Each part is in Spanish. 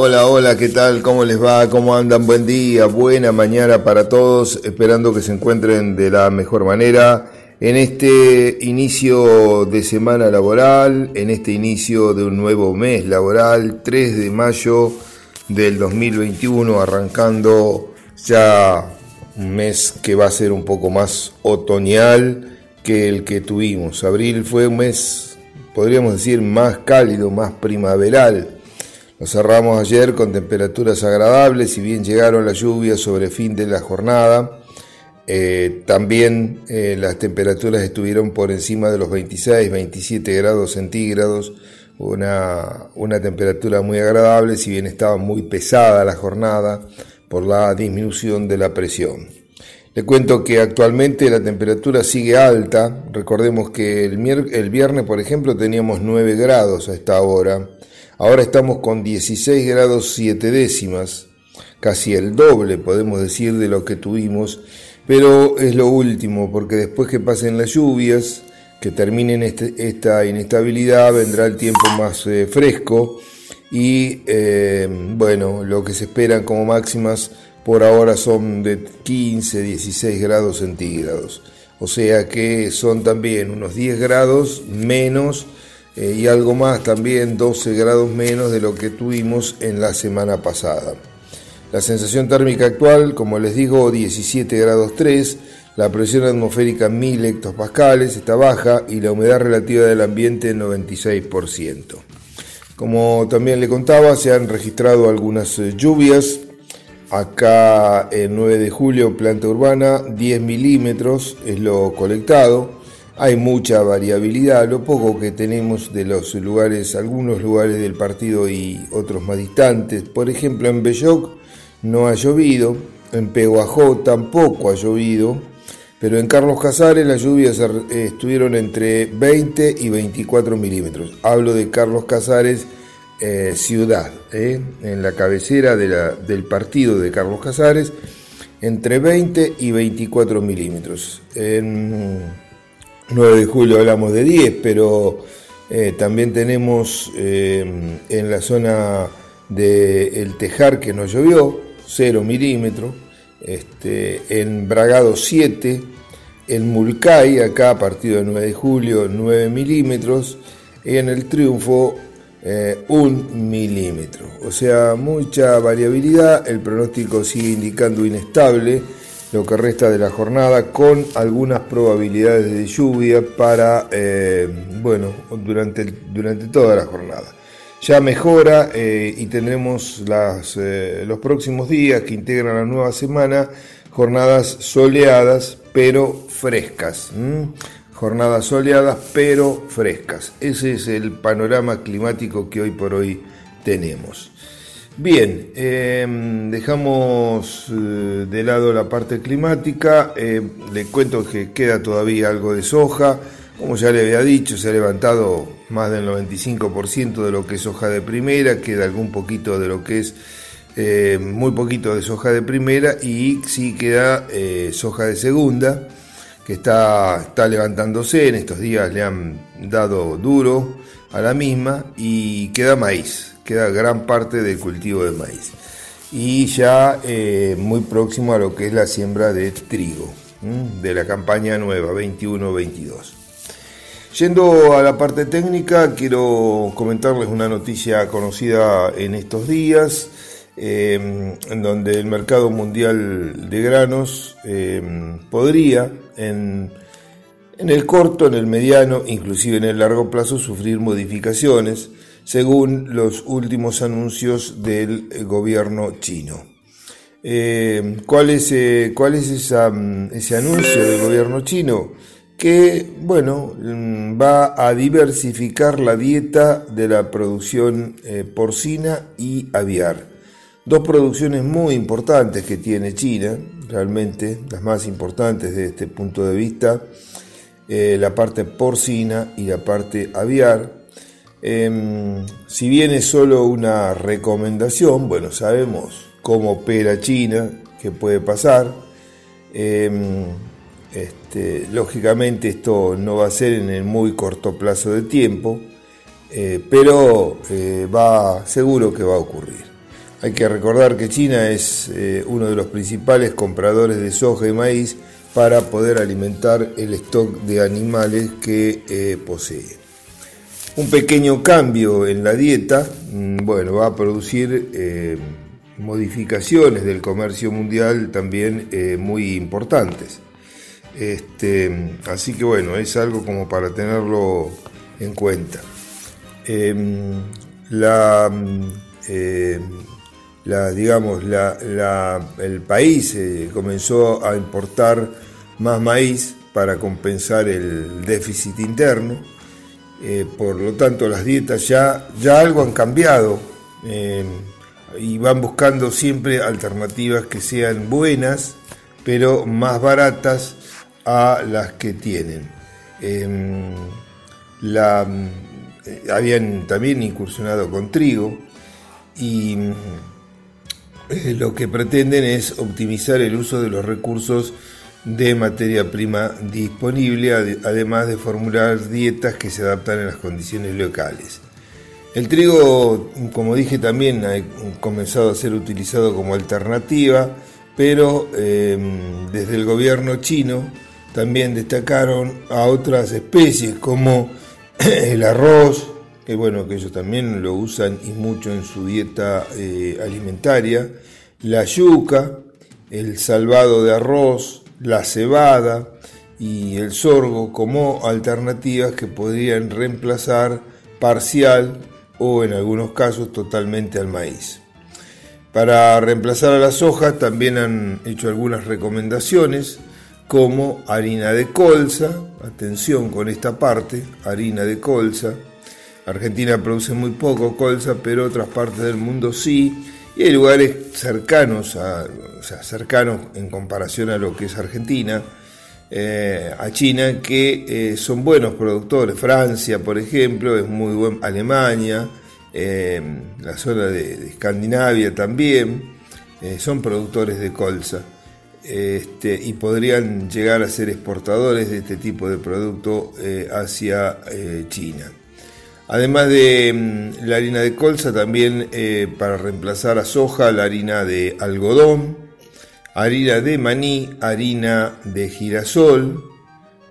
Hola, hola, ¿qué tal? ¿Cómo les va? ¿Cómo andan? Buen día, buena mañana para todos, esperando que se encuentren de la mejor manera en este inicio de semana laboral, en este inicio de un nuevo mes laboral, 3 de mayo del 2021, arrancando ya un mes que va a ser un poco más otoñal que el que tuvimos. Abril fue un mes, podríamos decir, más cálido, más primaveral lo cerramos ayer con temperaturas agradables, si bien llegaron las lluvias sobre fin de la jornada, eh, también eh, las temperaturas estuvieron por encima de los 26, 27 grados centígrados, una, una temperatura muy agradable, si bien estaba muy pesada la jornada por la disminución de la presión. Le cuento que actualmente la temperatura sigue alta, recordemos que el, el viernes, por ejemplo, teníamos 9 grados a esta hora, Ahora estamos con 16 grados 7 décimas, casi el doble podemos decir de lo que tuvimos, pero es lo último, porque después que pasen las lluvias, que terminen este, esta inestabilidad, vendrá el tiempo más eh, fresco y eh, bueno, lo que se esperan como máximas por ahora son de 15, 16 grados centígrados. O sea que son también unos 10 grados menos eh, y algo más también 12 grados menos de lo que tuvimos en la semana pasada. La sensación térmica actual, como les digo, 17 grados 3, la presión atmosférica 1000 hectopascales está baja y la humedad relativa del ambiente 96%. Como también le contaba, se han registrado algunas eh, lluvias. Acá el 9 de julio, planta urbana, 10 milímetros es lo colectado. Hay mucha variabilidad, lo poco que tenemos de los lugares, algunos lugares del partido y otros más distantes. Por ejemplo, en Belloc no ha llovido, en Peguajó tampoco ha llovido, pero en Carlos Casares las lluvias estuvieron entre 20 y 24 milímetros. Hablo de Carlos Casares eh, ciudad, eh, en la cabecera del partido de Carlos Casares, entre 20 y 24 milímetros. 9 de julio hablamos de 10, pero eh, también tenemos eh, en la zona del El Tejar que no llovió, 0 milímetros, este, en Bragado 7, en Mulcay, acá partido del 9 de julio, 9 milímetros, y en el Triunfo 1 eh, milímetro. O sea, mucha variabilidad, el pronóstico sigue indicando inestable lo que resta de la jornada con algunas probabilidades de lluvia para, eh, bueno, durante, durante toda la jornada. Ya mejora eh, y tendremos las, eh, los próximos días que integran la nueva semana jornadas soleadas pero frescas. Jornadas soleadas pero frescas. Ese es el panorama climático que hoy por hoy tenemos. Bien, em, dejamos eh, de lado la parte climática, em, le cuento que queda todavía algo de soja, como ya le había dicho, se ha levantado más del 95% de lo que es soja de primera, queda algún poquito de lo que es em, muy poquito de soja de primera y sí queda eh, soja de segunda, que está, está levantándose, en estos días le han dado duro a la misma y queda maíz queda gran parte del cultivo de maíz. Y ya eh, muy próximo a lo que es la siembra de trigo, de la campaña nueva 21-22. Yendo a la parte técnica, quiero comentarles una noticia conocida en estos días, em, en donde el mercado mundial de granos em, podría en, en el corto, en el mediano, inclusive en el largo plazo, sufrir modificaciones según los últimos anuncios del eh, gobierno chino. Eh, ¿Cuál es, eh, mm, ese anuncio del gobierno chino? Que, bueno, mm, va a diversificar la dieta de la producción porcina y aviar. Dos producciones muy importantes que tiene China, realmente las más importantes desde este punto de vista, la parte porcina y la parte aviar. Em, si bien es solo una recomendación, bueno, sabemos cómo opera China, qué puede pasar. Em, este, lógicamente esto no va a ser en el muy corto plazo de tiempo, pero va seguro que va a ocurrir. Hay que recordar que China es uno de los principales compradores de soja y maíz para poder alimentar el stock de animales que posee. Un pequeño cambio en la dieta, mm, bueno, va a producir eh, modificaciones del comercio mundial también eh, muy importantes. Este, así que bueno, es algo como para tenerlo en cuenta. Em, la, em, la, digamos, la, el país eh, comenzó a importar más maíz para compensar el déficit interno eh, por lo tanto, las dietas ya, ya algo han cambiado eh, y van buscando siempre alternativas que sean buenas, pero más baratas a las que tienen. Em, eh, habían también incursionado con trigo y lo que pretenden es optimizar el uso de los recursos de materia prima disponible, además de formular dietas que se adaptan a las condiciones locales. El trigo, como dije, también ha comenzado a ser utilizado como alternativa, pero em, desde el gobierno chino también destacaron a otras especies como el arroz, que bueno, que ellos también lo usan y mucho en su dieta eh, alimentaria, la yuca, el salvado de arroz, la cebada y el sorgo como alternativas que podrían reemplazar parcial o en algunos casos totalmente al maíz. Para reemplazar a la soja también han hecho algunas recomendaciones como harina de colza, atención con esta parte, harina de colza. Argentina produce muy poco colza, pero otras partes del mundo sí, y hay lugares cercanos, a, cercanos en comparación a lo que es Argentina, eh, a China, que eh, son buenos productores. Francia, por ejemplo, es muy buen. Alemania, eh, la zona de, Escandinavia también, son productores de colza. Este, y podrían llegar a ser exportadores de este tipo de producto hacia China. Además de mm, la harina de colza, también eh, para reemplazar a soja, la harina de algodón, harina de maní, harina de girasol,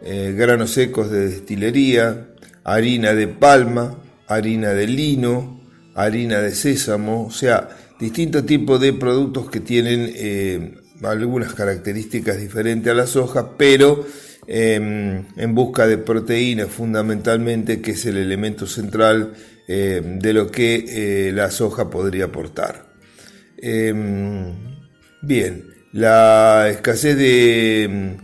eh, granos secos de destilería, harina de palma, harina de lino, harina de sésamo, o sea, distintos tipos de productos que tienen eh, algunas características diferentes a la soja, pero Em, en busca de proteínas fundamentalmente, que es el elemento central em, de lo que eh, la soja podría aportar. Em, bien, la escasez de,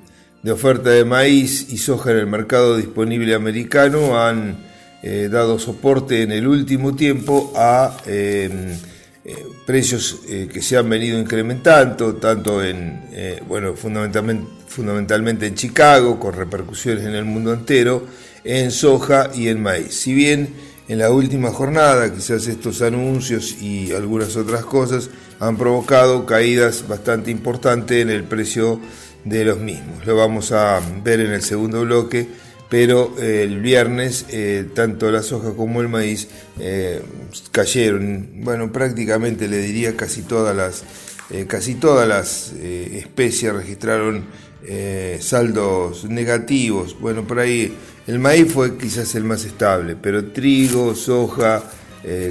oferta de maíz y soja en el mercado disponible americano han eh, dado soporte en el último tiempo a eh, precios eh, que se han venido incrementando, tanto en, eh, bueno, fundamentalmente, fundamentalmente en Chicago, con repercusiones en el mundo entero, en soja y en maíz. Si bien en la última jornada quizás estos anuncios y algunas otras cosas han provocado caídas bastante importantes en el precio de los mismos. Lo vamos a ver en el segundo bloque pero eh, el viernes eh, tanto la soja como el maíz eh, cayeron, bueno, prácticamente le diría casi todas las, casi todas las especies registraron saldos negativos, bueno, por ahí el maíz fue quizás el más estable, pero trigo, soja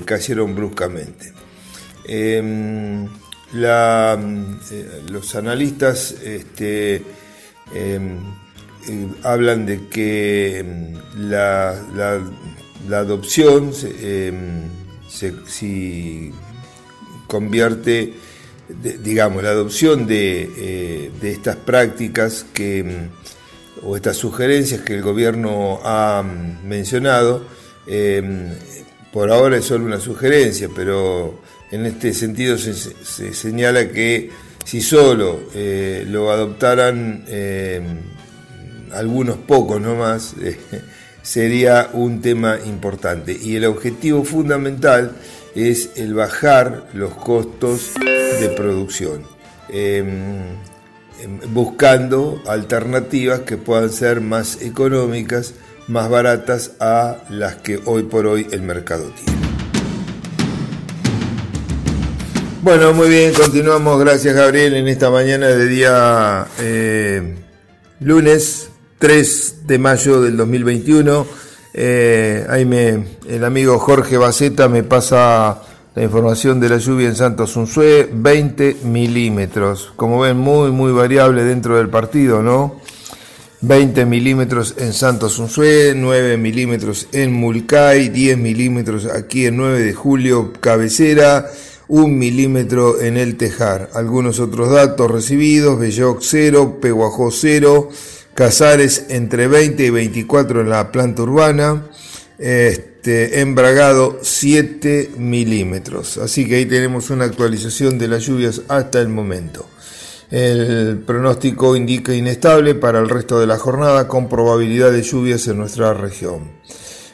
cayeron bruscamente. Em, los analistas este, em, eh, hablan de que mm, la, la, adopción em, se, si convierte, digamos, la adopción de, eh, de, estas prácticas que, mm, o estas sugerencias que el gobierno ha mm, mencionado, em, por ahora es solo una sugerencia, pero en este sentido se, se señala que si solo eh, lo adoptaran em, algunos pocos nomás, eh, sería un tema importante. Y el objetivo fundamental es el bajar los costos de producción, em, em, buscando alternativas que puedan ser más económicas, más baratas a las que hoy por hoy el mercado tiene. Bueno, muy bien, continuamos. Gracias Gabriel en esta mañana de día eh, lunes 3 de mayo del 2021. Eh, ahí me, el amigo Jorge Baceta me pasa la información de la lluvia en Santos Unzué, 20 milímetros. Como ven, muy, muy variable dentro del partido, ¿no? 20 milímetros en Santos Unzué, 9 milímetros en Mulcay, 10 milímetros aquí en 9 de julio, cabecera, 1 milímetro en el Tejar. Algunos otros datos recibidos, Belloc 0, Peguajó 0, Casares entre 20 y 24 en la planta urbana, este, embragado 7 milímetros. Así que ahí tenemos una actualización de las lluvias hasta el momento. El pronóstico indica inestable para el resto de la jornada con probabilidad de lluvias en nuestra región.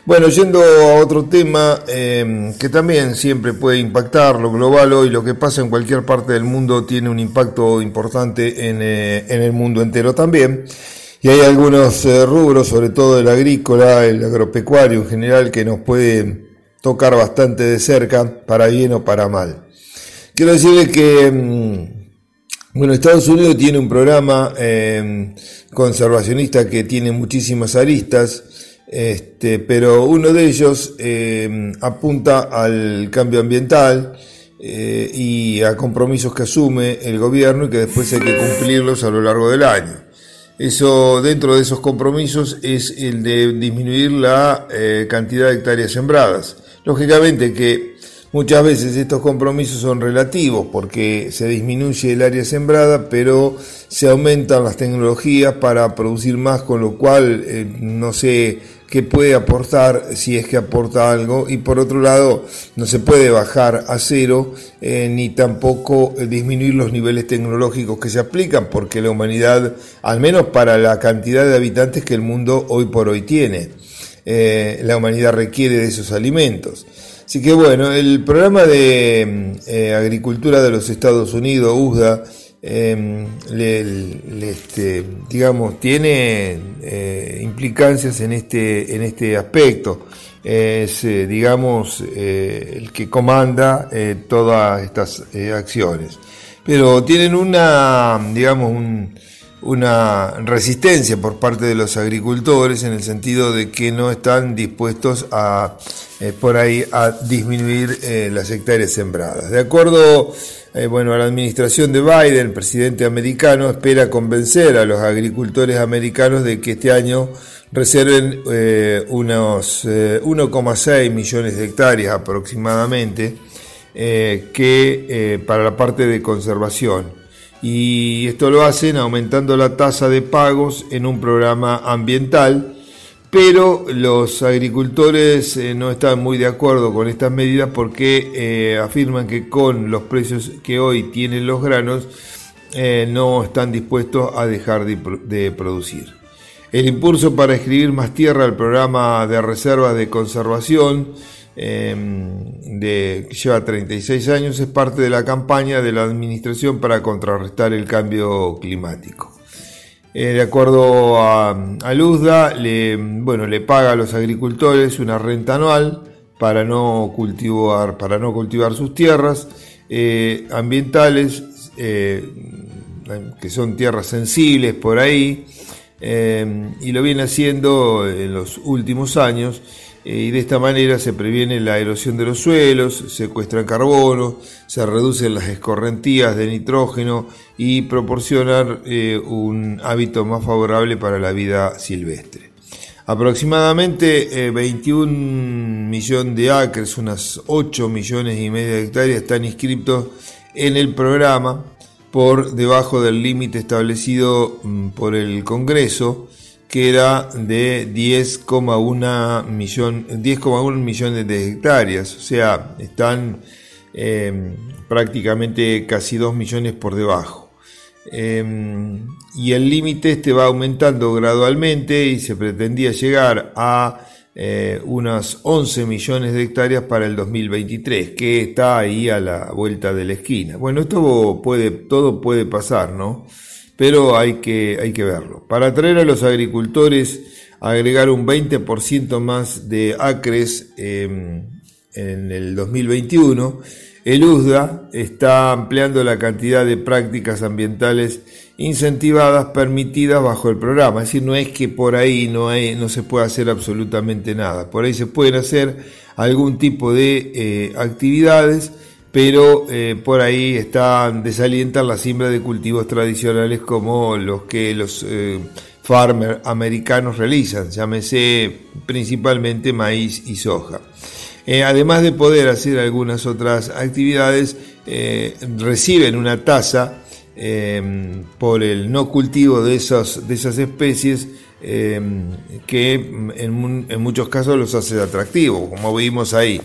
Bueno, yendo a otro tema em, que también siempre puede impactar lo global hoy, lo que pasa en cualquier parte del mundo tiene un impacto importante en, eh, en el mundo entero también. Y hay algunos eh, rubros, sobre todo el agrícola, el agropecuario en general, que nos puede tocar bastante de cerca, para bien o para mal. Quiero decirles que, mm, bueno, Estados Unidos tiene un programa em, conservacionista que tiene muchísimas aristas, este, pero uno de ellos em, apunta al cambio ambiental, eh, y a compromisos que asume el gobierno y que después hay que cumplirlos a lo largo del año. Eso, dentro de esos compromisos, es el de disminuir la eh, cantidad de hectáreas sembradas. Lógicamente que muchas veces estos compromisos son relativos porque se disminuye el área sembrada, pero se aumentan las tecnologías para producir más, con lo cual eh, no se que puede aportar si es que aporta algo y por otro lado no se puede bajar a cero eh, ni tampoco disminuir los niveles tecnológicos que se aplican porque la humanidad, al menos para la cantidad de habitantes que el mundo hoy por hoy tiene, eh, la humanidad requiere de esos alimentos. Así que bueno, el programa de eh, agricultura de los Estados Unidos, USDA, eh, le, este, digamos, tiene eh, implicancias en este, en este aspecto. Es, eh, digamos, eh, el que comanda todas estas acciones. Pero tienen una, digamos, una resistencia por parte de los agricultores en el sentido de que no están dispuestos a, por ahí, a disminuir las hectáreas sembradas. De acuerdo eh, bueno, la administración de Biden, el presidente americano, espera convencer a los agricultores americanos de que este año reserven eh, unos 1,6 eh, millones de hectáreas aproximadamente que para la parte de conservación. Y esto lo hacen aumentando la tasa de pagos en un programa ambiental pero los agricultores eh, no están muy de acuerdo con estas medidas porque eh, afirman que con los precios que hoy tienen los granos eh, no están dispuestos a dejar de, producir. El impulso para escribir más tierra al programa de reservas de conservación em, que lleva 36 años es parte de la campaña de la Administración para contrarrestar el cambio climático. Eh, de acuerdo a, Luzda, le, bueno, le paga a los agricultores una renta anual para no cultivar, para no cultivar sus tierras eh, ambientales, eh, que son tierras sensibles por ahí, y lo viene haciendo en los últimos años y de esta manera se previene la erosión de los suelos, se secuestran carbono, se reducen las escorrentías de nitrógeno y proporcionan eh, un hábito más favorable para la vida silvestre. Aproximadamente 21 eh, millones de acres, unas 8 millones y medio de hectáreas están inscritos en el programa por debajo del límite establecido mm, por el Congreso que era de 10,1 millón, millones de hectáreas, o sea, están eh, prácticamente casi 2 millones por debajo. Eh, y el límite este va aumentando gradualmente y se pretendía llegar a eh, unas 11 millones de hectáreas para el 2023, que está ahí a la vuelta de la esquina. Bueno, esto puede, todo puede pasar, ¿no? Pero hay que, hay que verlo. Para atraer a los agricultores agregar un 20% más de acres em, en el 2021, el USDA está ampliando la cantidad de prácticas ambientales incentivadas permitidas bajo el programa. Es decir, no es que por ahí no, no se pueda hacer absolutamente nada. Por ahí se pueden hacer algún tipo de eh, actividades, pero eh, por ahí están desalientan la siembra de cultivos tradicionales como los que los eh, farmers americanos realizan, llámese principalmente maíz y soja. además de poder hacer algunas otras actividades, reciben una tasa por el no cultivo de, esos, de esas especies que en, muchos casos los hace atractivos, como vimos ahí.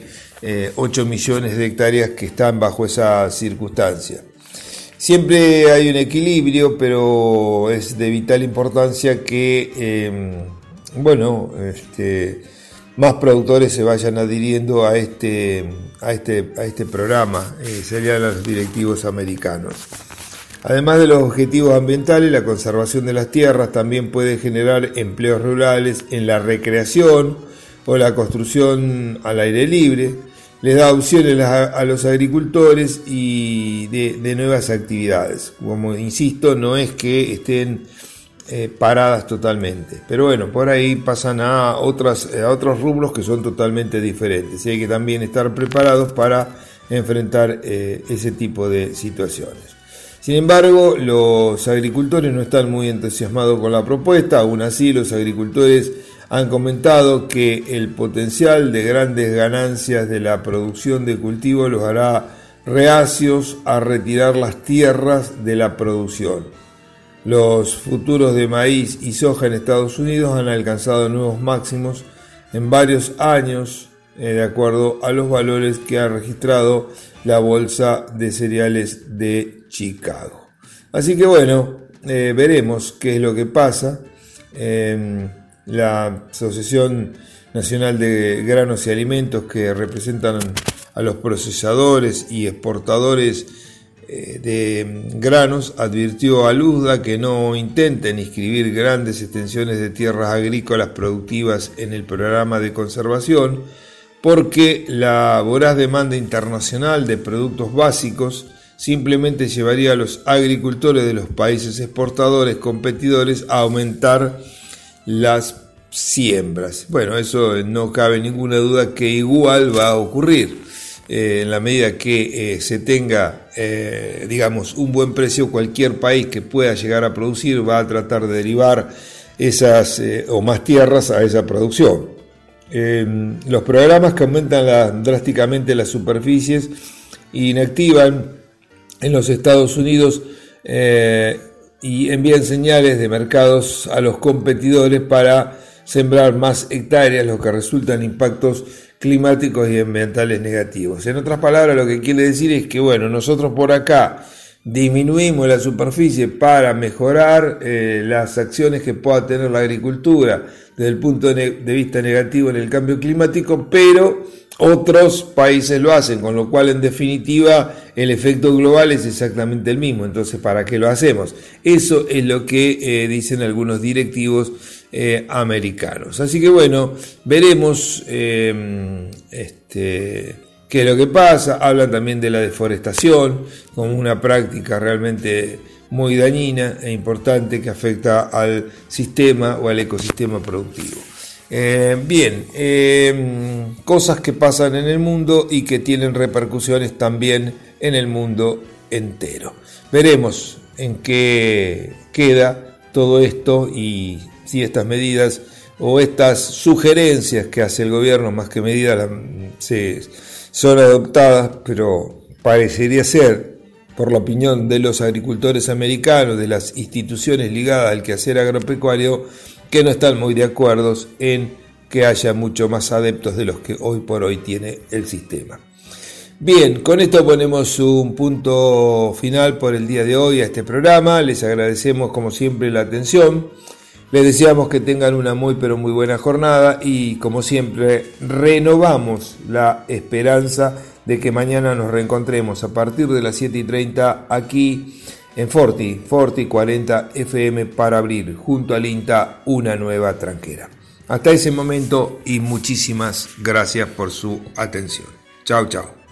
8 eh, millones de hectáreas que están bajo esa circunstancia. Siempre hay un equilibrio, pero es de vital importancia que, em, bueno, este, más productores se vayan adhiriendo a este, a este, a este programa, eh, serían los directivos americanos. Además de los objetivos ambientales, la conservación de las tierras también puede generar empleos rurales en la recreación o la construcción al aire libre les da opciones a, los agricultores y de, nuevas actividades. Como insisto, no es que estén eh, paradas totalmente, pero bueno, por ahí pasan a, a otros rubros que son totalmente diferentes y hay que también estar preparados para enfrentar eh, ese tipo de situaciones. Sin embargo, los agricultores no están muy entusiasmados con la propuesta, aún así los agricultores han comentado que el potencial de grandes ganancias de la producción de cultivo los hará reacios a retirar las tierras de la producción. Los futuros de maíz y soja en Estados Unidos han alcanzado nuevos máximos en varios años, eh, de acuerdo a los valores que ha registrado la Bolsa de Cereales de Chicago. Así que bueno, eh, veremos qué es lo que pasa. Em, la Asociación Nacional de Granos y Alimentos que representan a los procesadores y exportadores eh, de granos advirtió a Luzda que no intenten inscribir grandes extensiones de tierras agrícolas productivas en el programa de conservación porque la voraz demanda internacional de productos básicos simplemente llevaría a los agricultores de los países exportadores competidores a aumentar las siembras. Bueno, eso no cabe ninguna duda que igual va a ocurrir. Eh, en la medida que eh, se tenga, eh, digamos, un buen precio, cualquier país que pueda llegar a producir va a tratar de derivar esas o más tierras a esa producción. los programas que aumentan drásticamente las superficies inactivan en los Estados Unidos y envían señales de mercados a los competidores para sembrar más hectáreas, lo que resulta en impactos climáticos y ambientales negativos. En otras palabras, lo que quiere decir es que, bueno, nosotros por acá disminuimos la superficie para mejorar eh, las acciones que pueda tener la agricultura desde el punto de vista negativo en el cambio climático, pero otros países lo hacen, con lo cual en definitiva el efecto global es exactamente el mismo. Entonces, ¿para qué lo hacemos? Eso es lo que eh, dicen algunos directivos eh, americanos. Así que bueno, veremos em, este, qué es lo que pasa. Hablan también de la deforestación como una práctica realmente muy dañina e importante que afecta al sistema o al ecosistema productivo. Eh, bien, em, cosas que pasan en el mundo y que tienen repercusiones también en el mundo entero. Veremos en qué queda todo esto y si estas medidas o estas sugerencias que hace el gobierno, más que medidas, son adoptadas, pero parecería ser, por la opinión de los agricultores americanos, de las instituciones ligadas al quehacer agropecuario, que no están muy de acuerdo en que haya mucho más adeptos de los que hoy por hoy tiene el sistema. Bien, con esto ponemos un punto final por el día de hoy a este programa. Les agradecemos como siempre la atención. Les deseamos que tengan una muy pero muy buena jornada y como siempre renovamos la esperanza de que mañana nos reencontremos a partir de las 7 y 30 aquí en Forti, Forti 40 FM para abrir junto al INTA una nueva tranquera. Hasta ese momento y muchísimas gracias por su atención. Chao, chao.